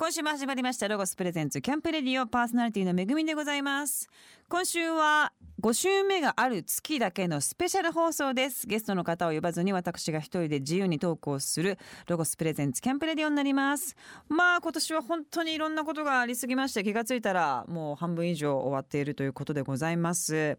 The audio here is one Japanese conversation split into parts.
今週も始まりましたロゴスプレゼンツキャンプレディオパーソナリティのめぐみでございます今週は5週目がある月だけのスペシャル放送ですゲストの方を呼ばずに私が一人で自由にトークをするロゴスプレゼンツキャンプレディオになりますまあ今年は本当にいろんなことがありすぎまして気がついたらもう半分以上終わっているということでございます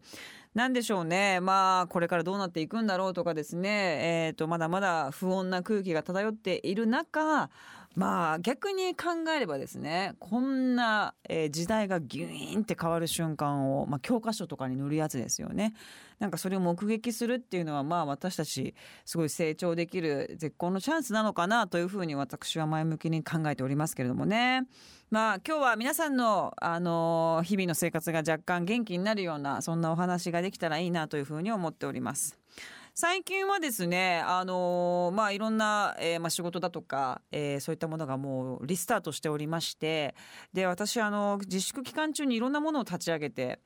なんでしょうね。まあ、これからどうなっていくんだろうとかですね。えっ、ー、と、まだまだ不穏な空気が漂っている中、まあ逆に考えればですねこんな、えー、時代がギューンって変わる瞬間を、まあ、教科書とかに載るやつですよね。なんかそれを目撃するっていうのはまあ私たちすごい成長できる絶好のチャンスなのかなというふうに私は前向きに考えておりますけれどもね。まあ今日は皆さんのあの日々の生活が若干元気になるようなそんなお話ができたらいいなというふうに思っております。最近はですね、あのー、まあいろんな、えー、まあ仕事だとか、えー、そういったものがもうリスタートしておりまして、で、私あの、自粛期間中にいろんなものを立ち上げて、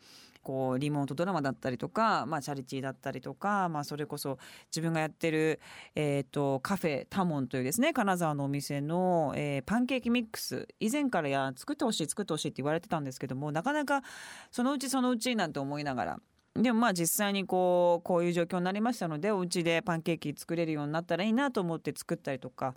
こうリモートドラマだったりとか、まあ、チャリティーだったりとか、まあ、それこそ自分がやってる、えーと、カフェタモンというですね金沢のお店の、えー、パンケーキミックス以前からや作ってほしい作ってほしいって言われてたんですけどもなかなかそのうちそのうちなんて思いながらでもまあ実際にこうこういう状況になりましたのでお家でパンケーキ作れるようになったらいいなと思って作ったりとか。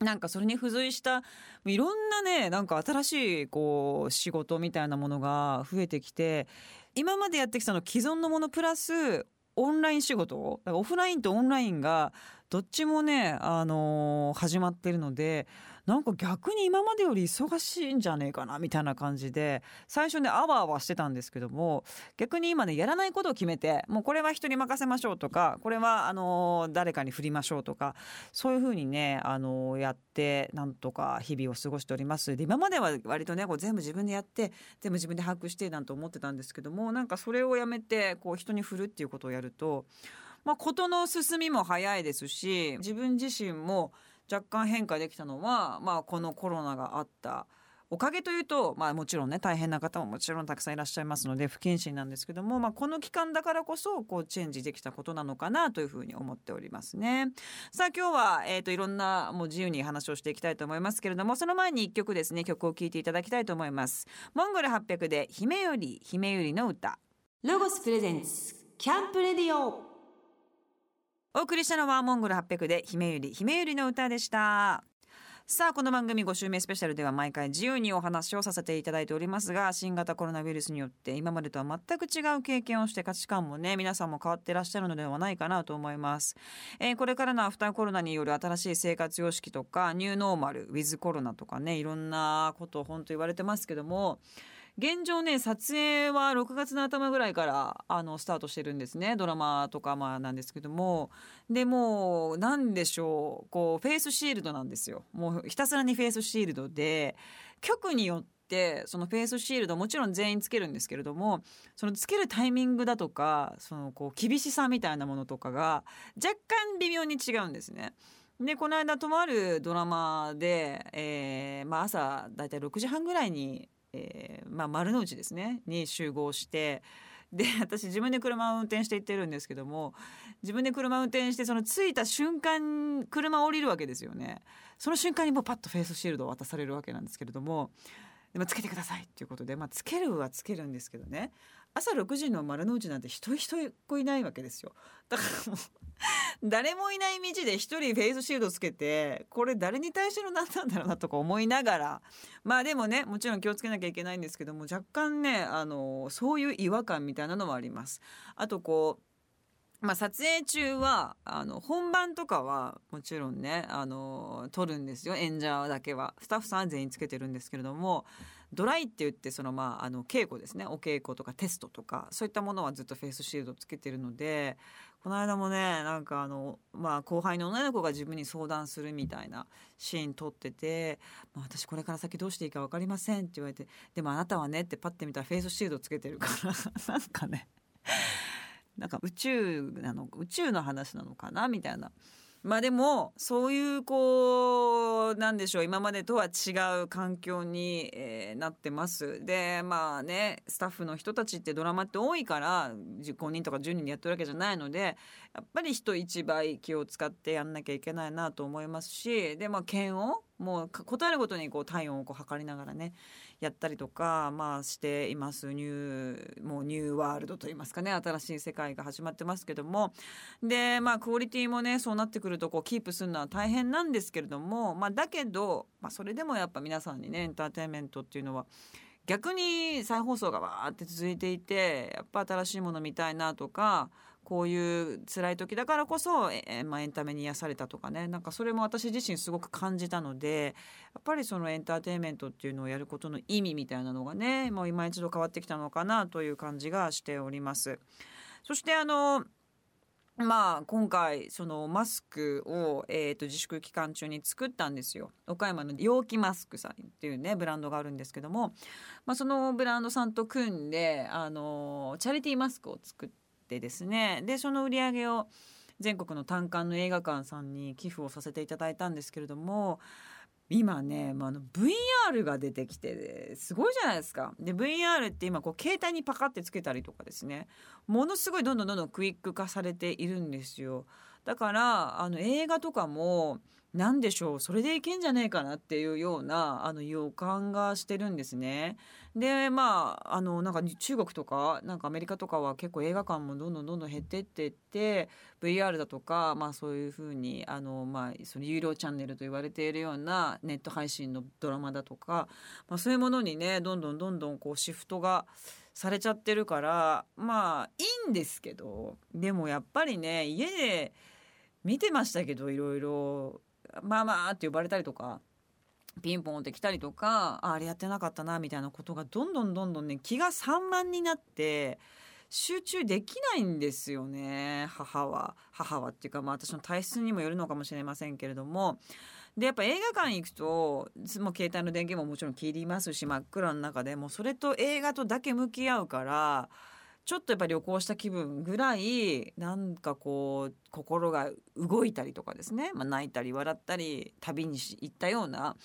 なんかそれに付随したいろんなねなんか新しいこう仕事みたいなものが増えてきて今までやってきたの既存のものプラスオンライン仕事オフラインとオンラインがどっちもね、あの、始まってるのでなんか逆に今までより忙しいんじゃねえかなみたいな感じで最初ねあわあわしてたんですけども逆に今ねやらないことを決めてもうこれは人に任せましょうとかこれはあの誰かに振りましょうとかそういうふうにねあのやってなんとか日々を過ごしております。で今までは割とねこう全部自分でやって全部自分で把握してなんて思ってたんですけどもなんかそれをやめてこう人に振るっていうことをやるとまあ、事の進みも早いですし自分自身も若干変化できたのは、まあ、このコロナがあったおかげというと、まあ、もちろんね大変な方ももちろんたくさんいらっしゃいますので不謹慎なんですけども、まあ、この期間だからこそこうチェンジできたことなのかなというふうに思っておりますね。さあ今日は、えーと、いろんなもう自由に話をしていきたいと思いますけれどもその前に一曲ですね曲を聴いていただきたいと思います。モンゴル800で姫より姫よりの歌ロゴスプレゼンツキャンプレディオお送りしたのはモンゴル800で姫ゆり姫ゆりの歌でした。さあこの番組5週目スペシャルでは毎回自由にお話をさせていただいておりますが新型コロナウイルスによって今までとは全く違う経験をして価値観もね皆さんも変わってらっしゃるのではないかなと思います、えー、これからのアフターコロナによる新しい生活様式とかニューノーマルウィズコロナとかねいろんなことを本当言われてますけども現状ね撮影は6月の頭ぐらいからあのスタートしてるんですね。ドラマとかまあなんですけども。でもう何でしょう。こうフェイスシールドなんですよ。もうひたすらにフェイスシールドで局によってそのフェイスシールドもちろん全員つけるんですけれどもそのつけるタイミングだとかそのこう厳しさみたいなものとかが若干微妙に違うんですね。でこの間とあるドラマで、えーまあ、朝だいたい6時半ぐらいにえー、まあ、丸の内ですね。に集合して。で 私自分で車を運転して行ってるんですけども自分で車を運転してその着いた瞬間車降りるわけですよね。その瞬間にもうパッとフェイスシールドを渡されるわけなんですけれどもでもつけてくださいっていうことで、まあ、つけるはつけるんですけどね。朝6時の丸の内なんて一人一人いないわけですよ。だからもう 誰もいない道で一人フェイスシールドつけてこれ誰に対しての何なんだろうなとか思いながら。まあでもねもちろん気をつけなきゃいけないんですけども若干ねあのそういう違和感みたいなのもあります。あとこうまあ、撮影中はあの本番とかはもちろんねあの撮るんですよ。演者だけは。スタッフさんは全員つけてるんですけれどもドライって言ってそのまああの稽古ですねお稽古とかテストとかそういったものはずっとフェイスシールドつけてるのでこの間もねなんかあの、まあ、後輩の女の子が自分に相談するみたいなシーン撮ってて、まあ、私これから先どうしていいか分かりませんって言われてでもあなたはねってパッて見たらフェイスシールドつけてるから なんかねなんか宇宙なの宇宙の話なのかなみたいな。まあでもそういうこうなんでしょう今までとは違う環境に、えー、なってます。でまあねスタッフの人たちってドラマって多いから5人とか10人でやってるわけじゃないのでやっぱり人一倍気を使ってやんなきゃいけないなと思いますしでまあ検温もう答えるごとにこう体温をこう測りながらねやったりとか、まあ、しています。ニューもうニューワールドといいますかね。新しい世界が始まってますけども。でまあクオリティもねそうなってくるとこうキープするのは大変なんですけれども、まあ、だけど、まあ、それでもやっぱ皆さんにねエンターテインメントっていうのは逆に再放送がわーって続いていてやっぱ新しいもの見たいなとかこういう辛い時だからこそ、えまあ、エンタメに癒されたとかね。なんかそれも私自身すごく感じたのでやっぱりそのエンターテインメントっていうのをやることの意味みたいなのがねもう今一度変わってきたのかなという感じがしております。そしてあのまあ今回そのマスクを、えー、と自粛期間中に作ったんですよ。岡山の陽気マスクさんっていうねブランドがあるんですけども、まあ、そのブランドさんと組んであのチャリティーマスクを作ってですねでその売り上げを全国の単館の映画館さんに寄付をさせていただいたんですけれども今ね、まあ、の VR が出てきてすごいじゃないですか。で VR って今こう携帯にパカってつけたりとかですねものすごいどんどんどんどんクイック化されているんですよ。だからあの映画とかも何でしょうそれでいけんじゃねえかなっていうようなあの予感がしてるんですね。でまああのなんか中国とかなんかアメリカとかは結構映画館もどんどんどんどん減ってってって VR だとか、まあ、そういうふうにあの、まあ、その有料チャンネルと言われているようなネット配信のドラマだとか、まあ、そういうものにねどんどんどんどんこうシフトがされちゃってるからまあいいんですけどでもやっぱりね家で見てましたけどいろいろまあまあって呼ばれたりとかピンポンって来たりとかああれやってなかったなみたいなことがどんどんどんどんね気が散漫になって集中できないんですよね母は。母はっていうか、まあ、私の体質にもよるのかもしれませんけれども。でやっぱ映画館行くとも携帯の電源ももちろん切りますし真っ暗の中でもそれと映画とだけ向き合うからちょっとやっぱ旅行した気分ぐらいなんかこう心が動いたりとかですね、まあ、泣いたり笑ったり旅に行ったような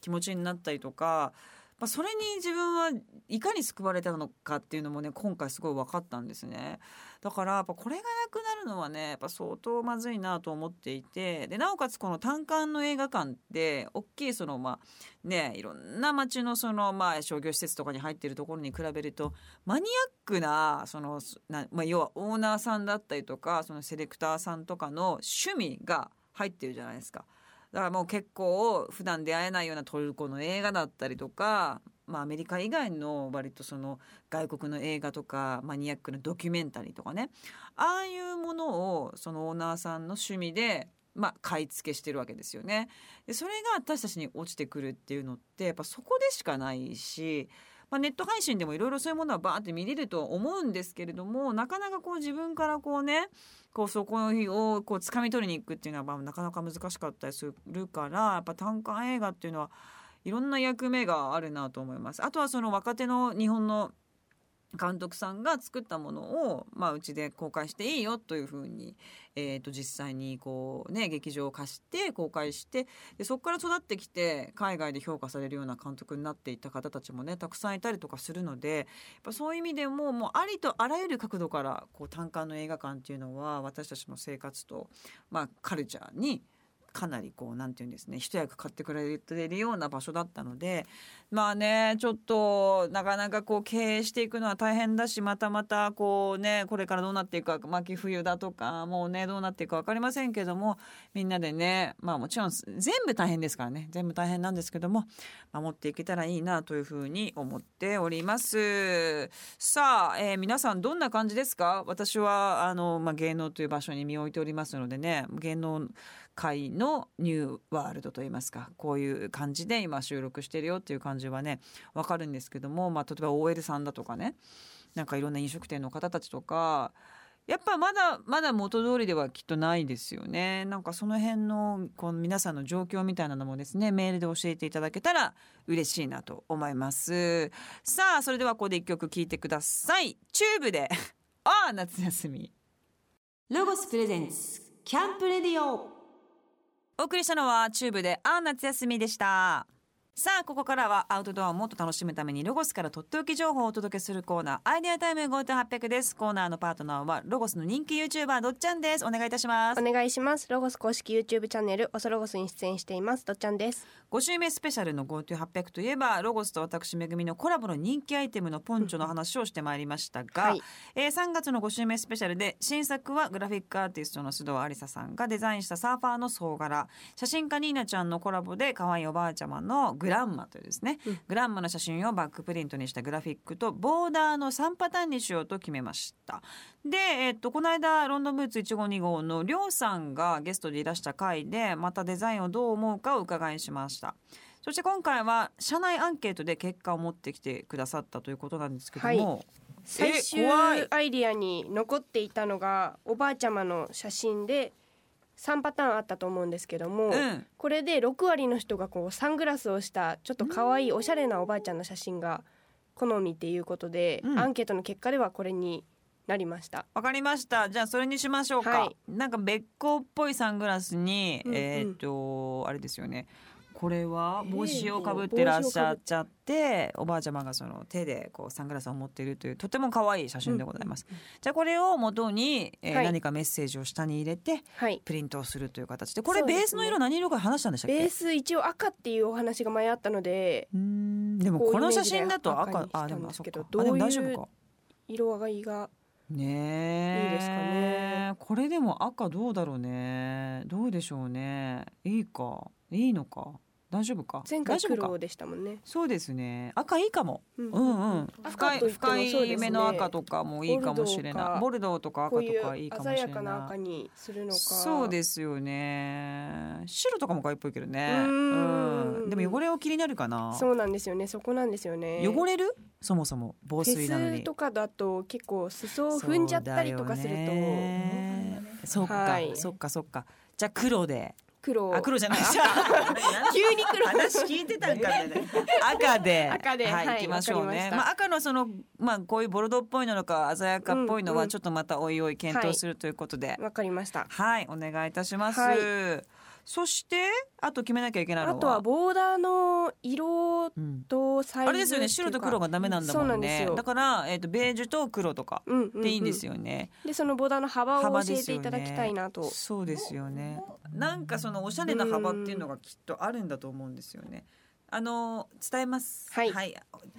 気持ちになったりとかまあ、それに自分はいかに救われたのかっていうのもね今回すごい分かったんですねだからやっぱこれがなくなるのはねやっぱ相当まずいなと思っていてでなおかつこの単館の映画館って大きいそのまあねいろんな街のそのまあ商業施設とかに入ってるところに比べるとマニアックなそのな、まあ、要はオーナーさんだったりとかそのセレクターさんとかの趣味が入ってるじゃないですか。だからもう結構普段出会えないようなトルコの映画だったりとか、まあ、アメリカ以外の割とその外国の映画とかマニアックなドキュメンタリーとかね。ああいうものをそのオーナーさんの趣味でまあ、買い付けしてるわけですよね。でそれが私たちに落ちてくるっていうのってやっぱそこでしかないしまあ、ネット配信でもいろいろそういうものはバーって見れると思うんですけれどもなかなかこう自分からこうねこうそこをこう掴み取りに行くっていうのはまあなかなか難しかったりするからやっぱ短観映画っていうのはいろんな役目があるなと思います。あとはその若手の日本の監督さんが作ったものを、まあ、うちで公開していいよというふうに、えー、と実際にこう、ね、劇場を貸して公開してでそこから育ってきて海外で評価されるような監督になっていた方たちもねたくさんいたりとかするのでやっぱそういう意味でももうありとあらゆる角度からこう単館の映画館っていうのは私たちの生活と、まあ、カルチャーにかなりこうなんていうんですね一役買ってくれてるような場所だったのでまあねちょっとなかなかこう経営していくのは大変だしまたまたこうねこれからどうなっていくか秋冬だとかもうねどうなっていくか分かりませんけどもみんなでねまあもちろん全部大変ですからね全部大変なんですけども守っていけたらいいなというふうに思っております。さあ、えー、皆さんどんな感じですか？私はあの、まあ、芸能という場所に身を置いておりますのでね芸能界のニューワールドといいますかこういう感じで今収録してるよっていう感じはね分かるんですけども、まあ、例えば OL さんだとかねなんかいろんな飲食店の方たちとかやっぱまだまだ元通りではきっとないですよね。なんかその辺のこの皆さんの状況みたいなのもですねメールで教えていただけたら嬉しいなと思います。さあそれではここで一曲聴いてください。チューブであー夏休み。ロゴス presents camp radio お送りしたのはチューブであー夏休みでした。さあここからはアウトドアをもっと楽しむためにロゴスからとっておき情報をお届けするコーナーアイデアタイム GoTo800 です。コーナーのパートナーはロゴスの人気 YouTuber どっちゃんです。お願いいたします。お願いします。ロゴス公式 YouTube チャンネルオソロゴスに出演しています。どっちゃんです。5週目スペシャルの GoTo800 といえばロゴスと私めぐみのコラボの人気アイテムのポンチョの話をしてまいりましたが、はい。えー3月の5週目スペシャルで新作はグラフィックアーティストの須藤ありささんがデザインしたサーファーの総柄写真家ニーナちゃんのコラボで可愛いおばあちゃまのグランマというですね、うん。グランマの写真をバックプリントにしたグラフィックとボーダーの3パターンにしようと決めました。で、えっとこの間ロンドンブーツ152号のりょうさんがゲストでいらした回でまたデザインをどう思うかを伺いしました。そして今回は社内アンケートで結果を持ってきてくださったということなんですけども、最終怖い。アイディアに残っていたのがおばあちゃまの写真で3パターンあったと思うんですけども、うん。これで6割の人がこうサングラスをしたちょっと可愛いおしゃれなおばあちゃんの写真が好みっていうことで、うん。アンケートの結果ではこれになりました。わかりました。じゃあそれにしましょうか、はい。なんかべっこうっぽいサングラスに、うんうん。えーっとあれですよねこれは帽子をかぶってらっしゃっちゃって、おばあちゃまがその手でこうサングラスを持っているというとても可愛い写真でございます、じゃあこれを元に、えーはい。何かメッセージを下に入れてはい。プリントをするという形で。これベースの色何色か話したんでしたっけ？ベース一応赤っていうお話が前あったのでうーんでもこの写真だと赤あでもそっか。どういう夫か。色合いがねえ。いいですかね。これでも赤どうだろうね。どうでしょうね。いいか。いいのか大丈夫か？前回黒でしたもんね。そうですね。赤いいかも。うん。うんうん。深い深い目の赤とかもいいかもしれない。ボボルドーとか赤ことかいいうかもし鮮れない。やかな赤にするのか。そうですよね。白とかも赤いっぽいけどね。うーん。うん。でも汚れを気になるかな。そうなんですよね。そこなんですよね。汚れる？そもそも。防フ水なのに。とかだと結構裾を踏んじゃったりとかすると。そっか、はい。そっかそっか。じゃあ黒で黒。あ黒じゃない。急に黒。話聞いてたんか。ね 赤で。赤で。はい、はい行きましょうわかりままあ赤のそのまあこういうボルドーっぽいのか鮮やかっぽいのはちょっとまたおいおい検討するということで、わかりました。はいお願いいたします、はいそしてあと決めなきゃいけないのは？あとはボーダーの色うんとサイズあれですよね。白と黒がダメなんだもそうなんんねですよ。だから、えー、とベージュと黒とかうんうんうんでいいんですよね、でそのボーダーの幅を教えていただきたいなと。そうですよね。なんかそのおしゃれな幅っていうのがきっとあるんだと思うんですよねあの伝えます。はい。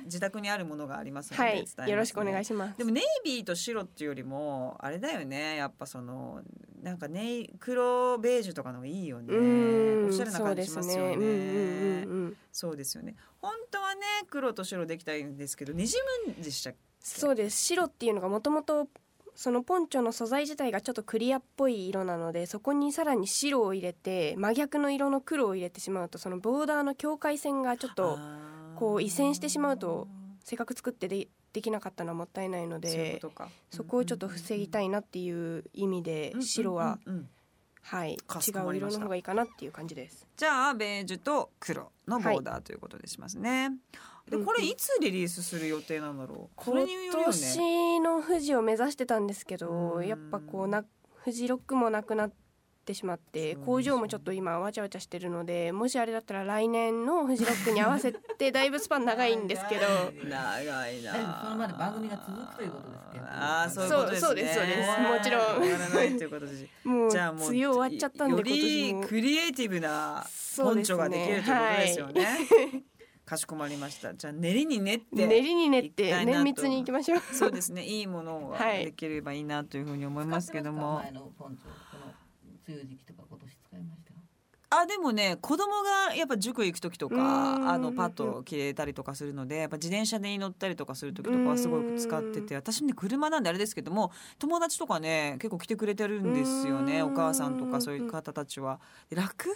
自宅にあるものがありますので、はい。伝えますね。よろしくお願いします。でもネイビーと白っていうよりもあれだよね。やっぱそのなんかネイ黒ベージュとかの方がいいよね。おしゃれな感じしますよね。そうですね。うんうんうんうん。そうですよね。本当はね黒と白できたいんですけどにじむんでしたそうです。白っていうのがもともとそのポンチョの素材自体がちょっとクリアっぽい色なのでそこにさらに白を入れて真逆の色の黒を入れてしまうとそのボーダーの境界線がちょっとこう移線してしまうとせっかく作ってでできなかったのはもったいないのでそこをちょっと防ぎたいなっていう意味でうん。白ははい違う色の方がいいかなっていう感じです。じゃあベージュと黒のボーダーということでしますね。でこれいつリリースする予定なんだろう？これによるよ今ね。年の富士を目指してたんですけどうんやっぱこうな富士ロックもなくなってしまって、工場もちょっと今わちゃわちゃしてるのでもしあれだったら来年の富士ロックに合わせて だいぶスパン長いんですけど長いな。でもそのまで番組が続くということですけどああそういうことですね。そうそうですそうですもちろん終わらないということです。もうじゃあもう梅雨終わっちゃったんでよ今年りもクリエイティブなポンチョができるということですよね。かしこまりました。じゃあ練りに練って。練りに練って綿密にいきましょうそうですね。いいものがはいできればいいなというふうに思いますけども。前のポンチョこの梅雨時期とか今年使いました？あでもね子供がやっぱ塾行く時とかあのパッと着れたりとかするのでやっぱ自転車に乗ったりとかする時とかはすごく使ってて私ね車なんであれですけども友達とかね結構来てくれてるんですよねお母さんとかそういう方たちは。で楽？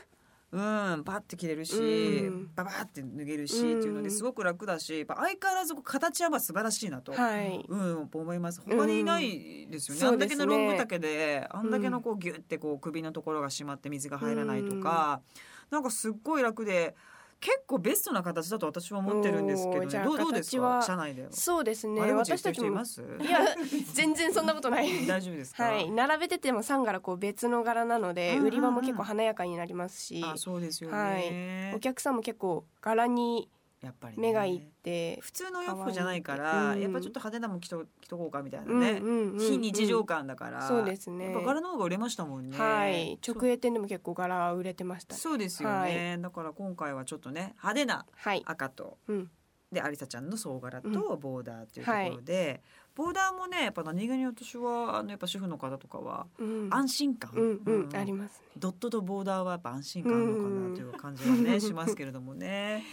うんパッて着れるしうんババーって脱げるしっていうのですごく楽だし相変わらず形はまあ素晴らしいなと。はいうん、思います。他にいないですよね。うんあんだけのロング丈で、あんだけのこうギュってこう首のところが締まって水が入らないとか、なんかすっごい楽で。結構ベストな形だと私は思ってるんですけど、ね、どうどうですか？社内では、そうですね。私たちもいます？いや全然そんなことない。大丈夫ですか？はい。並べてても3柄こう別の柄なのでうんうんうん。売り場も結構華やかになりますし。あそうですよはね、お客さんも結構柄にやっぱり、ね、目がいって普通の洋服じゃないから、うん。やっぱちょっと派手なもん着と着とこうかみたいなうんね、うんうんうん。非日常感だから、そうですね。やっぱ柄の方が売れましたもんね。はい。直営店でも結構柄は売れてました。そうですよね、だから今回はちょっとね派手なはい。赤とうん。で有沙ちゃんの総柄とボーダーっていうところで、ボーダーもねやっぱ何気に私はあのやっぱ主婦の方とかはうん。安心感、うんうんうん。ありますね。ドットとボーダーはやっぱ安心感あるのかなという感じはね、しますけれどもね。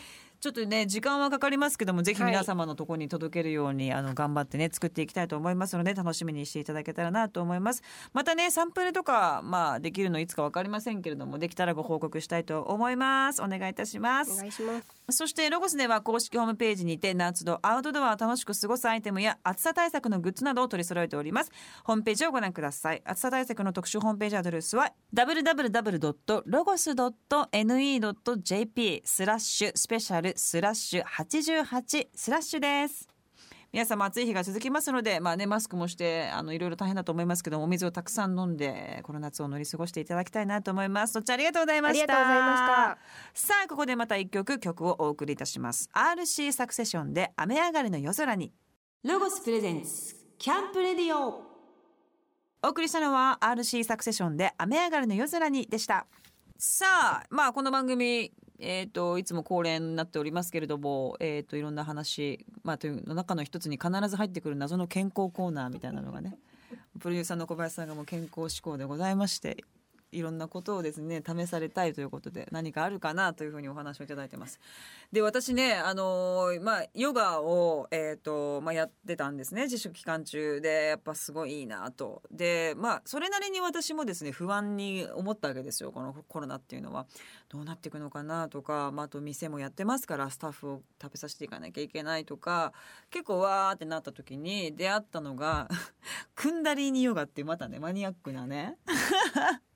ちょっとね時間はかかりますけどもぜひ皆様のところに届けるように、あの頑張ってね作っていきたいと思いますので楽しみにしていただけたらなと思います。またねサンプルとかまあできるのいつかわかりませんけれどもできたらご報告したいと思います。お願いいたしまおす願いしますそしてロゴスでは公式ホームページにて夏のアウトドアを楽しく過ごすアイテムや暑さ対策のグッズなどを取り揃えております。ホームページをご覧ください。暑さ対策の特集ホームページアドレスは www.logos.ne.jp スラッシュスペシャルスラッシュ88スラッシュです。皆様暑い日が続きますので、まあね、マスクもしてあのいろいろ大変だと思いますけどもお水をたくさん飲んでこの夏を乗り過ごしていただきたいなと思います。そっちありがとうございました。ありがとうございました。さあここでまた一曲曲をお送りいたします。RC サクセションで雨上がりの夜空に。ロゴスプレゼンツキャンプレディオ。お送りしたのは RC サクセションで雨上がりの夜空にでした。さあまあこの番組えー、といつも恒例になっておりますけれども、えー、といろんな話、まあ、というの中の一つに必ず入ってくる謎の健康コーナーみたいなのがねプロデューサーの小林さんがもう健康志向でございましていろんなことをですね試されたいということで何かあるかなというふうにお話をいただいてます。で私ねあのーまあヨガをえっ、とまあやってたんですね自粛期間中でやっぱすごいいいなと。でまあそれなりに私もですね不安に思ったわけですよこのコロナっていうのは。どうなっていくのかなとか、まあ、あと店もやってますからスタッフを食べさせていかなきゃいけないとか結構わーってなった時に出会ったのがクンダリーニヨガってまたねマニアックなね。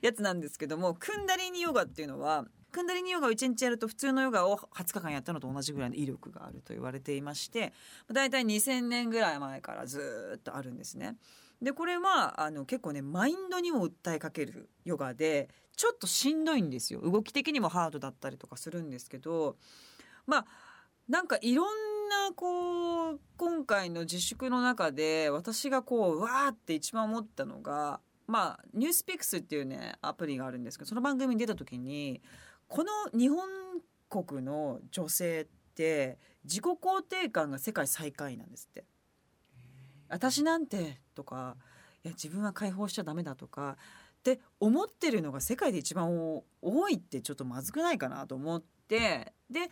やつなんですけどもクンダリーニヨガっていうのはクンダリーニヨガを1日やると普通のヨガを20日間やったのと同じぐらいの威力があると言われていましてだいたい2000年ぐらい前からずっとあるんですね。でこれはあの結構ねマインドにも訴えかけるヨガでちょっとしんどいんですよ動き的にもハードだったりとかするんですけどまあなんかいろんなこう今回の自粛の中で私がこうわーって一番思ったのがまあニュースピックスっていうねアプリがあるんですけどその番組に出た時にこの日本国の女性って自己肯定感が世界最下位なんですって。私なんてとかいや自分は解放しちゃダメだとかって思ってるのが世界で一番多いってちょっとまずくないかなと思ってで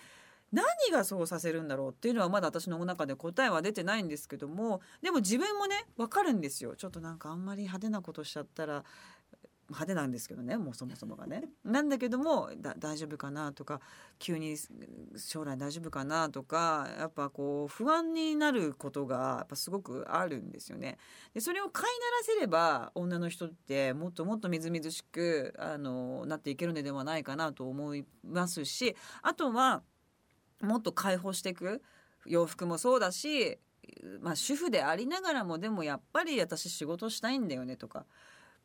何がそうさせるんだろうっていうのはまだ私の中で答えは出てないんですけどもでも自分もね分かるんですよちょっとなんかあんまり派手なことしちゃったら派手なんですけどねもうそもそもがね。なんだけども大丈夫かなとか急に将来大丈夫かなとかやっぱこう不安になることがやっぱすごくあるんですよね。でそれを飼いならせれば女の人ってもっともっとみずみずしくあのなっていけるのではないかなと思いますしあとはもっと解放していく。洋服もそうだし、まあ、主婦でありながらもでもやっぱり私仕事したいんだよねとか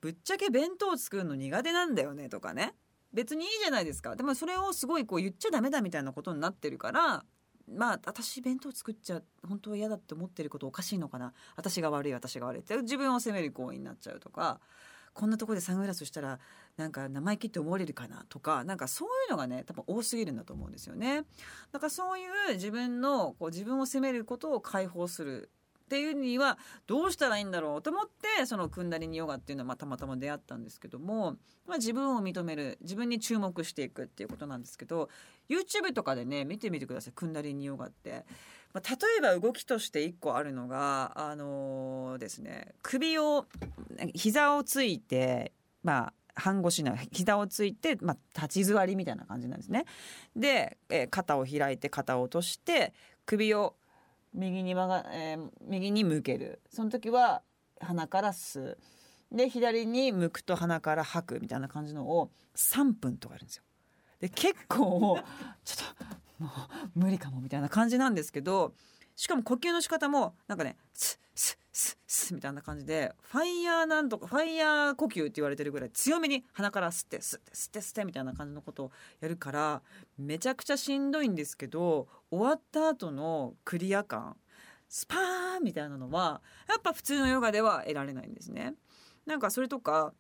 ぶっちゃけ弁当作るの苦手なんだよねとかね。別にいいじゃないですか。でもそれをすごいこう言っちゃダメだみたいなことになってるからまあ私弁当作っちゃ本当は嫌だって思ってることおかしいのかな。私が悪い私が悪いって自分を責める行為になっちゃうとかこんなとこでサングラスしたらなんか生意気って思われるかなとかなんかそういうのがね多分多すぎるんだと思うんですよね。だからそういう自分のこう自分を責めることを解放するっていうにはどうしたらいいんだろうと思ってそのクンダリニヨガっていうのはまたまたま出会ったんですけども、まあ、自分を認める自分に注目していくっていうことなんですけど YouTube とかでね見てみてくださいクンダリニヨガって。まあ、例えば動きとして一個あるのがあのーですね首を膝をついてまあ半腰な膝をついて、まあ、立ち座りみたいな感じなんですね。で、えー肩を開いて肩を落として首を右に曲が、えー右に向けるその時は鼻から吸うで左に向くと鼻から吐くみたいな感じのを3分とかやるんですよ。で結構ちょっともう無理かもみたいな感じなんですけどしかも呼吸の仕方もなんかねスッスッスッスッみたいな感じでファイヤーなんとかファイヤー呼吸って言われてるぐらい強めに鼻から吸って吸って吸って吸ってみたいな感じのことをやるからめちゃくちゃしんどいんですけど終わった後のクリア感スパーンみたいなのはやっぱ普通のヨガでは得られないんですね。なんかそれとか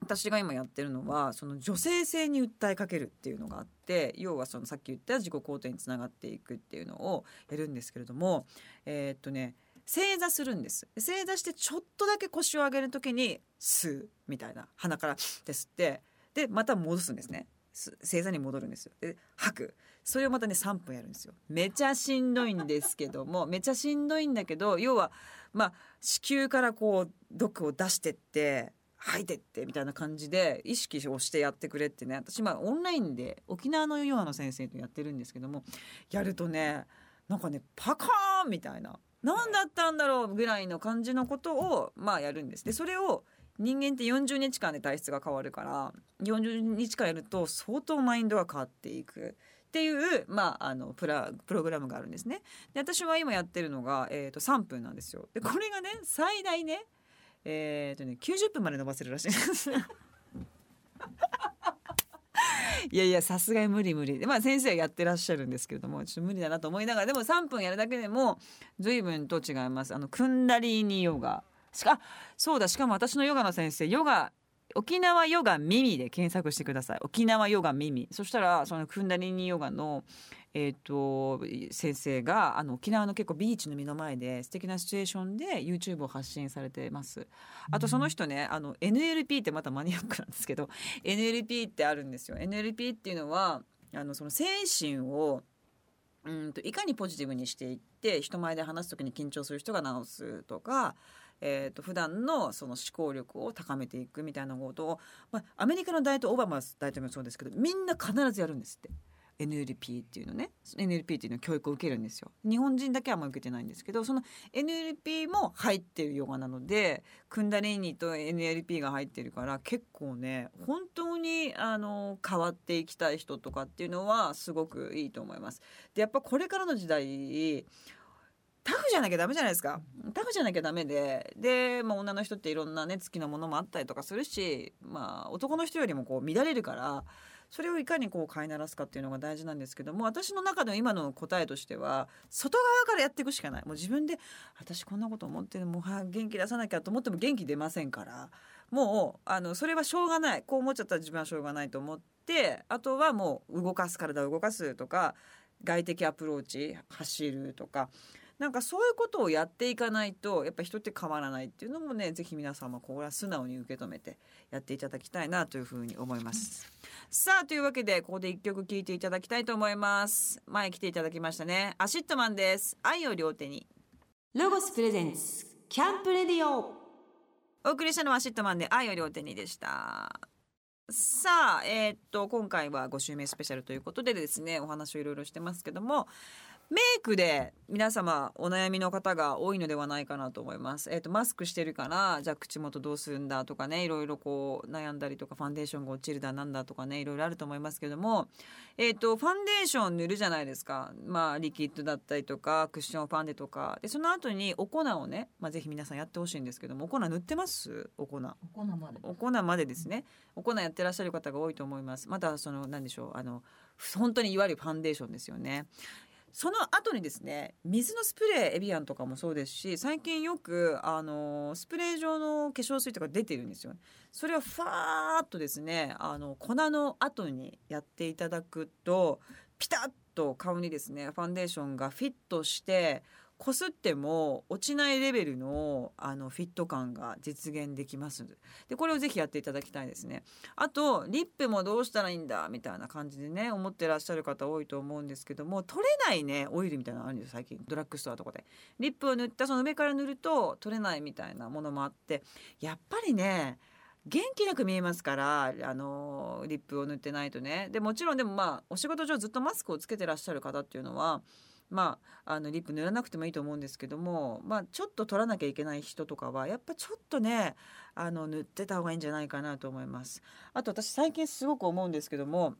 私が今やってるのはその女性性に訴えかけるっていうのがあって要はそのさっき言った自己肯定につながっていくっていうのをやるんですけれどもえーっとね正座するんです。正座してちょっとだけ腰を上げる時に吸うみたいな鼻からって吸ってでまた戻すんですね。す正座に戻るんですよ。で吐く。それをまたね3分やるんですよ。めちゃしんどいんですけどもめちゃしんどいんだけど要はまあ子宮からこう毒を出してって吐いてってみたいな感じで意識をしてやってくれってね私まあオンラインで沖縄のヨガの先生とやってるんですけどもやるとねなんかねパカーンみたいな何だったんだろうぐらいの感じのことをまあやるんですでそれを人間って40日間で体質が変わるから40日間やると相当マインドが変わっていくっていう、まあ、あのプラプログラムがあるんですね。で私は今やってるのが、えー、と3分なんですよ。でこれがね最大ね,、えーとね90分まで伸ばせるらしいです。いやいやさすがに無理無理。でまあ先生はやってらっしゃるんですけれどもちょっと無理だなと思いながらでも3分やるだけでも随分と違います。あのクンダリーニヨガ。しかそうだ。しかも私のヨガの先生ヨガ沖縄ヨガ耳で検索してください沖縄ヨガ耳そしたらそのクンダリニヨガのえー、と先生があの沖縄の結構ビーチの目の前で素敵なシチュエーションで YouTube を発信されてます。あとその人ねあの NLP ってまたマニアックなんですけど NLP ってあるんですよ。NLP っていうのはあのその精神をうんといかにポジティブにしていって人前で話す時に緊張する人が直すとか、えー、と普段のその思考力を高めていくみたいなことを、まあ、アメリカの大統領オバマ大統領もそうですけどみんな必ずやるんですって。NLP っていうのね NLP っていうの教育を受けるんですよ日本人だけはあんま受けてないんですけどその NLP も入ってるヨガなのでクンダレーニと NLP が入ってるから結構ね本当にあの変わっていきたい人とかっていうのはすごくいいと思いますでやっぱこれからの時代タフじゃなきゃダメじゃないですか。タフじゃなきゃダメで。で、まあ、女の人っていろんなね好きなものもあったりとかするし、まあ、男の人よりもこう乱れるからそれをいかにこう飼いならすかっていうのが大事なんですけども私の中の今の答えとしては外側からやっていくしかない。もう自分で私こんなこと思ってもう元気出さなきゃと思っても元気出ませんから。もうあのそれはしょうがない。こう思っちゃったら自分はしょうがないと思ってあとはもう動かす体を動かすとか外的アプローチ走るとかなんかそういうことをやっていかないとやっぱ人って変わらないっていうのもねぜひ皆様これは素直に受け止めてやっていただきたいなというふうに思います。さあというわけでここで一曲聴いていただきたいと思います。前来ていただきましたね。 ACIDMANです。愛を両手に。ロゴス presents camp radio お送りしたのは ACIDMANで愛を両手にでした。さあ、えーっと今回は5週目スペシャルということでですねお話をいろいろしてますけどもメイクで皆様お悩みの方が多いのではないかなと思います。えーっとマスクしてるからじゃあ口元どうするんだとかねいろいろこう悩んだりとかファンデーションが落ちるだなんだとかねいろいろあると思いますけどもえーっとファンデーション塗るじゃないですか。まあリキッドだったりとかクッションファンデとか。でその後にお粉をね、まあ、ぜひ皆さんやってほしいんですけどもお粉塗ってます？お粉。お粉まで。お粉までですね。お粉やってらっしゃる方が多いと思います。またその何でしょうあの本当にいわゆるファンデーションですよねその後にですね水のスプレーエビアンとかもそうですし最近よくあのスプレー状の化粧水とか出てるんですよそれをファーっとですねあの粉の後にやっていただくとピタッと顔にですねファンデーションがフィットしてこすっても落ちないレベルのあのフィット感が実現できます。でこれをぜひやっていただきたいですね。あとリップもどうしたらいいんだみたいな感じでね思ってらっしゃる方多いと思うんですけども取れないねオイルみたいなのあるんですよ最近。ドラッグストアとかで。リップを塗ったその上から塗ると取れないみたいなものもあってやっぱりね元気なく見えますからあのリップを塗ってないとね。でもちろんでもまあお仕事上ずっとマスクをつけてらっしゃる方っていうのはまあ、あのリップ塗らなくてもいいと思うんですけども、まあ、ちょっと取らなきゃいけない人とかはやっぱちょっとねあの塗ってた方がいいんじゃないかなと思います。あと私最近すごく思うんですけども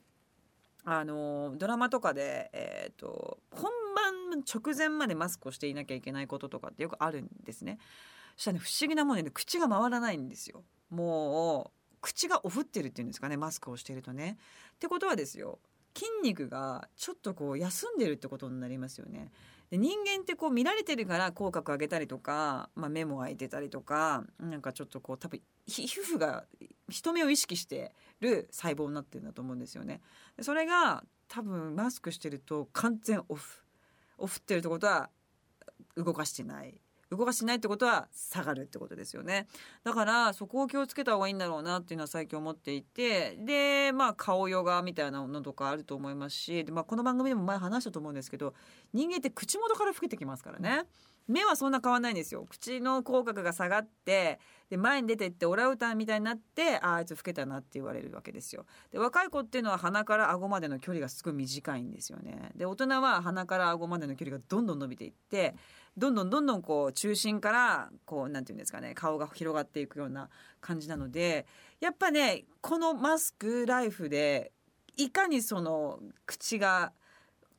あのドラマとかで、えー、と本番直前までマスクをしていなきゃいけないこととかってよくあるんですね。そしたらね不思議なもんで、ね、口が回らないんですよ。もう口がおふってるっていうんですかねマスクをしているとね。ってことはですよ筋肉がちょっとこう休んでるってことになりますよね。で人間ってこう見られてるから口角上げたりとか、まあ、目も開いてたりとかなんかちょっとこう多分皮膚が人目を意識してる細胞になってるんだと思うんですよね。でそれが多分マスクしてると完全オフオフってるってことは動かしてない動かしないってことは下がるってことですよね。だからそこを気をつけた方がいいんだろうなっていうのは最近思っていてでまあ顔ヨガみたいなのとかあると思いますしで、まあ、この番組でも前話したと思うんですけど人間って口元から老けてきますからね。目はそんな変わんないんですよ。口の口角が下がってで前に出てってオラウータンみたいになってああいつ老けたなって言われるわけですよ。で若い子っていうのは鼻から顎までの距離がすごい短いんですよね。で大人は鼻から顎までの距離がどんどん伸びていってどんどんどんどんこう中心からこうなんていうんですかね顔が広がっていくような感じなのでやっぱねこのマスクライフでいかにその口が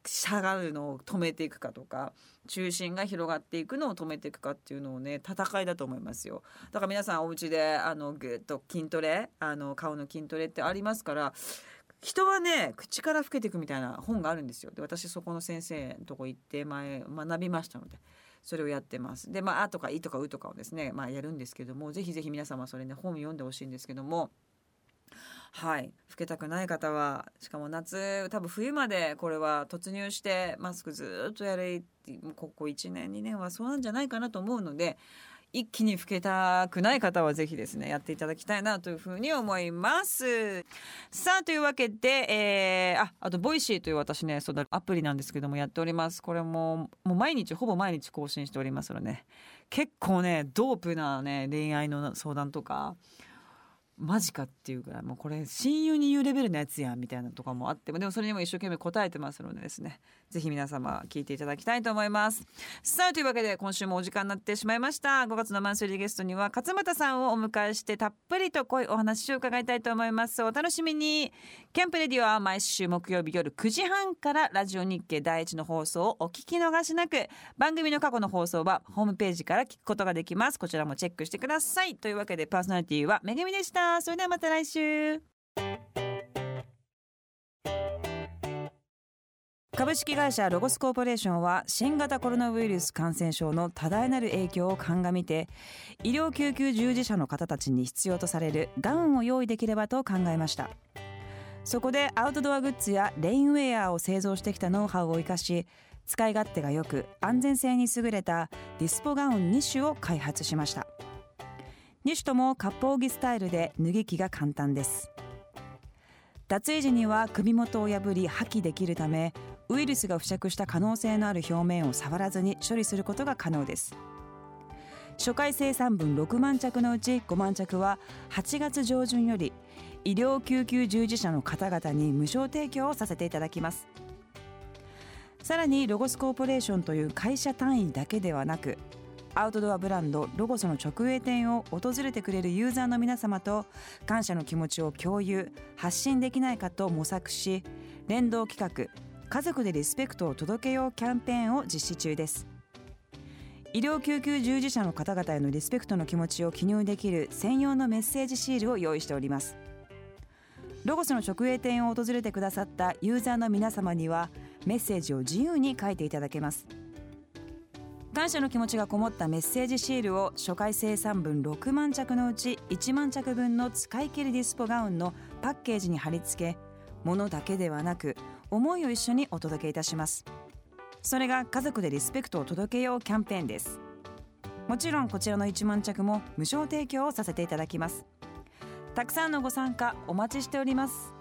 下がるのを止めていくかとか中心が広がっていくのを止めていくかっていうのをね戦いだと思いますよ。だから皆さんお家であのぐっと筋トレあの顔の筋トレってありますから人はね口から老けていくみたいな本があるんですよ。で私そこの先生のとこ行って前学びましたので。それをやってます。でまあ「あ」とか「い」とか「う」とかをですね、まあ、やるんですけどもぜひぜひ皆様それね本読んでほしいんですけども。はい。老けたくない方はしかも夏多分冬までこれは突入してマスクずっとやれここ1年2年はそうなんじゃないかなと思うので一気に老けたくない方はぜひですねやっていただきたいなというふうに思います。さあというわけで、えー、ああとボイシーという私ねそうだアプリなんですけどもやっております。これももう毎日ほぼ毎日更新しておりますので、ね、結構ねドープなね恋愛の相談とかマジかっていうぐらいもうこれ親友に言うレベルのやつやんみたいなとかもあってもでもそれにも一生懸命答えてますのでですねぜひ皆様聞いていただきたいと思います。さあというわけで今週もお時間になってしまいました。5月のマンスリーゲストには勝俣さんをお迎えしてたっぷりと濃いお話を伺いたいと思います。お楽しみに。キャンプレディオは毎週木曜日夜9時半からラジオ日経第一の放送をお聞き逃しなく番組の過去の放送はホームページから聞くことができます。こちらもチェックしてください。というわけでパーソナリティはめぐみでした。それではまた来週。株式会社ロゴスコーポレーションは新型コロナウイルス感染症の多大なる影響を鑑みて医療救急従事者の方たちに必要とされるガウンを用意できればと考えました。そこでアウトドアグッズやレインウェアを製造してきたノウハウを生かし使い勝手が良く安全性に優れたディスポガウン2種を開発しました。2種とも割烹着スタイルで脱ぎ着が簡単です。脱衣時には首元を破り破棄できるためウイルスが付着した可能性のある表面を触らずに処理することが可能です。初回生産分6万着のうち5万着は8月上旬より医療救急従事者の方々に無償提供をさせていただきます。さらにロゴスコーポレーションという会社単位だけではなくアウトドアブランドロゴスの直営店を訪れてくれるユーザーの皆様と感謝の気持ちを共有発信できないかと模索し連動企画家族でリスペクトを届けようキャンペーンを実施中です。医療救急従事者の方々へのリスペクトの気持ちを記入できる専用のメッセージシールを用意しております。ロゴスの直営店を訪れてくださったユーザーの皆様にはメッセージを自由に書いていただけます。感謝の気持ちがこもったメッセージシールを初回生産分6万着のうち1万着分の使い切りディスポガウンのパッケージに貼り付け物だけではなく思いを一緒にお届けいたします。それが家族でリスペクトを届けようキャンペーンです。もちろんこちらの1万着も無償提供をさせていただきます。たくさんのご参加お待ちしております。